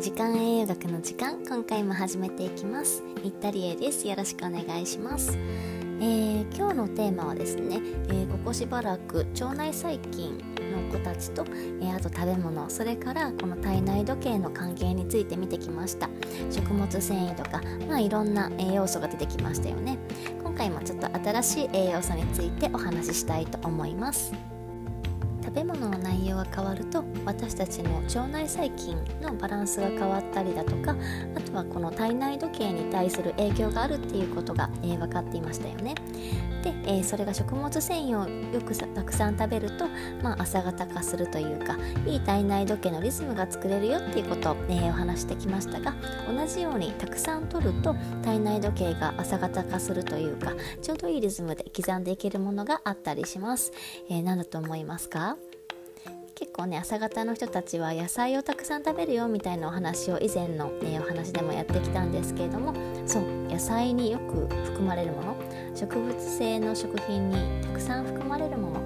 時間栄養学の時間今回も始めていきます。新田理恵です。よろしくお願いします。えー、今日のテーマはですね、えー、ここしばらく腸内細菌の子たちと、えー、あと食べ物それからこの体内時計の関係について見てきました。食物繊維とか、まあ、いろんな栄養素が出てきましたよね。今回もちょっと新しい栄養素についてお話ししたいと思います。食べ物の内容が変わると私たちの腸内細菌のバランスが変わったりだとかあとはこの体内時計に対する影響があるっていうことが、えー、分かっていましたよね。で、えー、それが食物繊維をよくたくさん食べると、まあ、朝型化するというかいい体内時計のリズムが作れるよっていうことを、えー、お話してきましたが同じようにたくさん取ると体内時計が朝型化するというかちょうどいいリズムで刻んでいけるものがあったりします。えー、何だと思いますか？結構ね朝方の人たちは野菜をたくさん食べるよみたいなお話を以前の、ね、お話でもやってきたんですけれどもそう野菜によく含まれるもの植物性の食品にたくさん含まれるもの。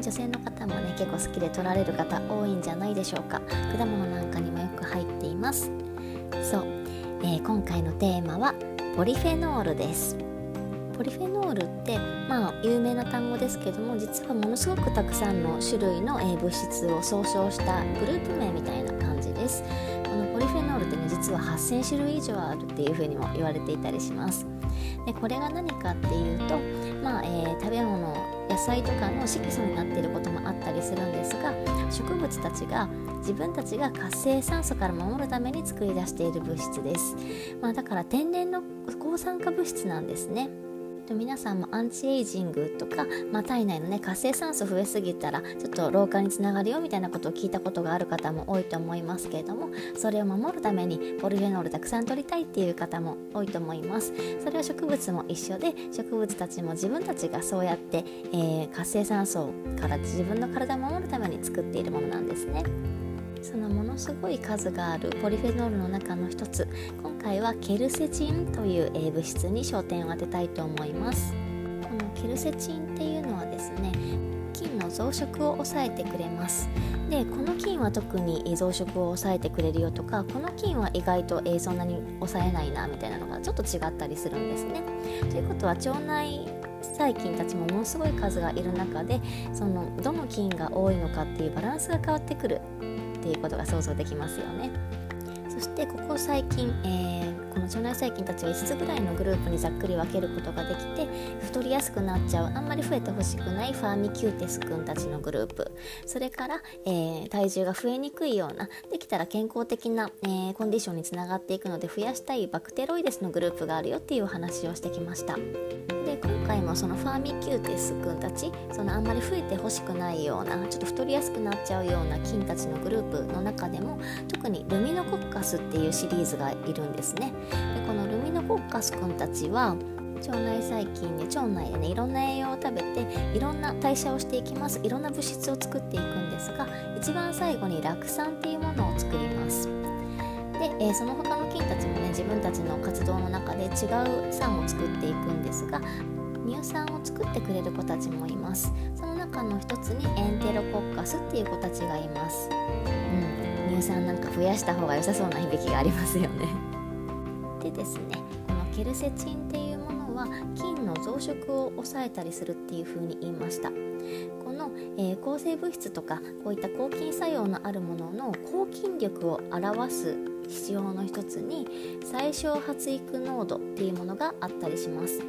女性の方もね結構好きで取られる方多いんじゃないでしょうか。果物なんかにもよく入っています。そう、えー、今回のテーマはポリフェノールです。ポリフェノールってまあ有名な単語ですけども実はものすごくたくさんの種類の、物質を総称したグループ名みたいな感じです。このポリフェノールってね実は8000種類以上あるっていうふうにも言われていたりします。でこれが何かっていうとまあ、えー、食べ物野菜とかの色素になっていることもあったりするんですが植物たちが自分たちが活性酸素から守るために作り出している物質です、まあ、だから天然の抗酸化物質なんですね。皆さんもアンチエイジングとか、まあ、体内のね活性酸素増えすぎたらちょっと老化につながるよみたいなことを聞いたことがある方も多いと思いますけれどもそれを守るためにポリフェノールたくさん取りたいっていう方も多いと思います。それは植物も一緒で植物たちも自分たちがそうやって、えー、活性酸素から自分の体を守るために作っているものなんですね。そのものすごい数があるポリフェノールの中の一つ。今回はケルセチンという物質に焦点を当てたいと思います。このケルセチンっていうのはですね菌の増殖を抑えてくれます。でこの菌は特に増殖を抑えてくれるよとかこの菌は意外と、そんなに抑えないなみたいなのがちょっと違ったりするんですね。ということは腸内細菌たちもものすごい数がいる中でそのどの菌が多いのかっていうバランスが変わってくる。っていうことが想像できますよね。そしてここ最近、えー、この腸内細菌たちは5つぐらいのグループにざっくり分けることができて太りやすくなっちゃうあんまり増えてほしくないファーミキューテス君たちのグループそれから、えー、体重が増えにくいようなできたら健康的な、えー、コンディションにつながっていくので増やしたいバクテロイデスのグループがあるよっていうお話をしてきました。で今回もそのファーミキューテス君たちそのあんまり増えてほしくないようなちょっと太りやすくなっちゃうような菌たちのグループの中でも特にルミノコッカスっていうシリーズがいるんですねでこのルミノコッカス君たちは腸内細菌で腸内でねいろんな栄養を食べていろんな代謝をしていきます。いろんな物質を作っていくんですが一番最後に酪酸っていうものを作ります。で、えー、その他の菌たちもね自分たちの活動の中で違う酸を作っていくんですが乳酸を作ってくれる子たちもいます。その中の一つにエンテロコッカスっていう子たちがいます、うん、乳酸なんか増やした方が良さそうな響きがありますよね。ですね。このケルセチンっていうものは菌の増殖を抑えたりするっていうふうに言いました。この、えー、抗生物質とかこういった抗菌作用のあるものの抗菌力を表す必要の一つに最小発育濃度っていうものがあったりします。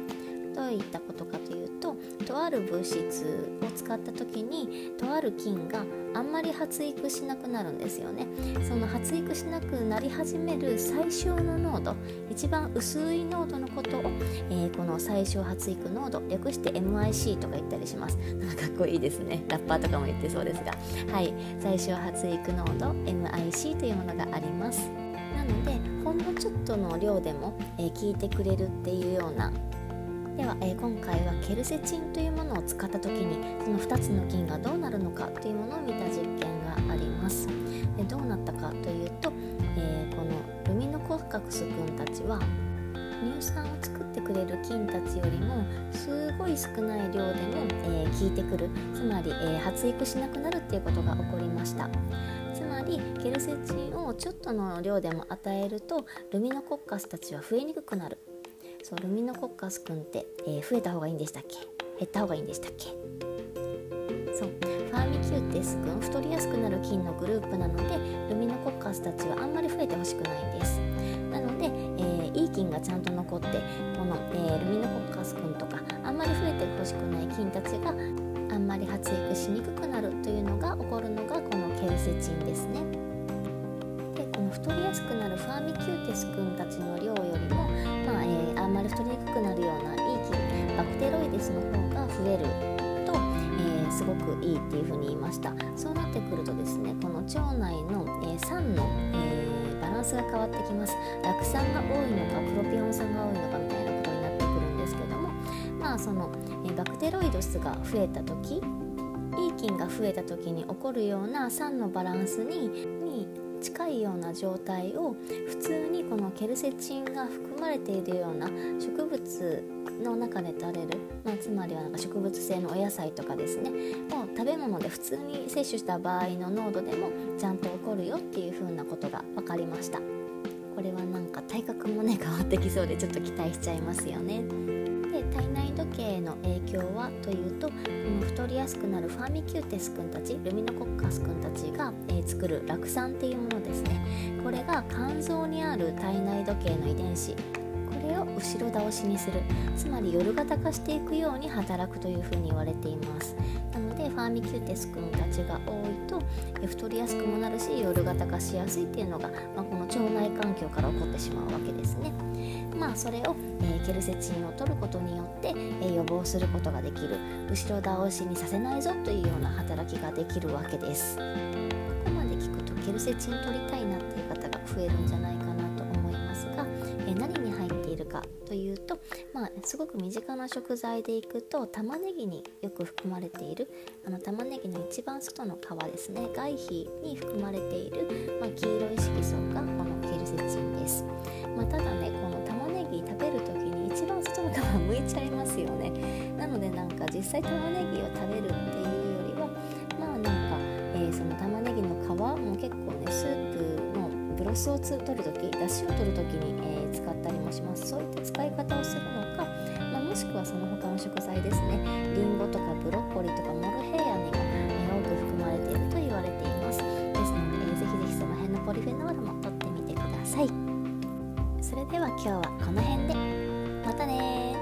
どういったことかというととある物質を使った時にとある菌があんまり発育しなくなるんですよねその発育しなくなり始める最小の濃度一番薄い濃度のことを、えー、この最小発育濃度略して MIC とか言ったりしますなんかかっこいいですねラッパーとかも言ってそうですがはい最小発育濃度 MIC というものがありますなのでほんのちょっとの量でも、えー、効いてくれるっていうようなでは、えー、今回はケルセチンというものを使った時にその2つの菌がどうなるのかというものを見た実験があります。でどうなったかというと、えー、このルミノコッカクス君たちは乳酸を作ってくれる菌たちよりもすごい少ない量でも、えー、効いてくる。つまり、えー、発育しなくなるっていうことが起こりました。つまりケルセチンをちょっとの量でも与えるとルミノコッカスたちは増えにくくなる。そうルミノコッカスくんって、えー、増えた方がいいんでしたっけ？減った方がいいんでしたっけ？そうファーミキューテス君太りやすくなる菌のグループなのでルミノコッカスたちはあんまり増えてほしくないんです。なので、えー、いい菌がちゃんと残ってこの、えー、ルミノコッカス君とかあんまり増えてほしくない菌たちがあんまり発育しにくくなるというのが起こるのがこのケルセチンですね。でこの太りやすくなるファーミキューテス君たちの量よりも、くなるようないい菌バクテロイデスの方が増えると、えー、すごくいいっていうふうに言いました。そうなってくるとですねこの腸内の、えー、酸の、えー、バランスが変わってきます。酪酸が多いのかプロピオン酸が多いのかみたいなことになってくるんですけどもまあその、えバクテロイドスが増えた時いい菌が増えた時に起こるような酸のバランスに近いような状態を普通にこのケルセチンが含まれているような植物の中で取れる、まあ、つまりはなんか植物性のお野菜とかですねを食べ物で普通に摂取した場合の濃度でもちゃんと起こるよっていう風なことが分かりました。これはなんか体格もね変わってきそうでちょっと期待しちゃいますよね。体内時計の影響はというとこの太りやすくなるファーミキューテス君たちルミノコッカス君たちが、えー、作る酪酸っていうものですね。これが肝臓にある体内時計の遺伝子。後ろ倒しにする。つまり夜型化していくように働くというふうに言われています。なのでファーミキューテス君たちが多いと太りやすくもなるし夜型化しやすいっていうのが、まあ、この腸内環境から起こってしまうわけですね。まあそれを、えー、ケルセチンを取ることによって、えー、予防することができる。後ろ倒しにさせないぞというような働きができるわけです。ここまで聞くとケルセチン取りたいなっていう方が増えるんじゃないかなと思いますが、えー、何にかというと、まあ、すごく身近な食材でいくと玉ねぎによく含まれているあの玉ねぎの一番外の皮ですね外皮に含まれている、まあ、黄色い色素がこのケルセチンです、まあ、ただねこの玉ねぎ食べる時に一番外の皮剥いちゃいますよね。なのでなんか実際玉ねぎを食べるっていうスを取る時だしを取る時に、えー、使ったりもします。そういった使い方をするのか、まあ、もしくはその他の食材ですね。りんごとかブロッコリーとかモロヘイヤにも、えー、多く含まれていると言われています。ですので、えー、ぜひぜひその辺のポリフェノールも取ってみてください。それでは今日はこの辺で。またね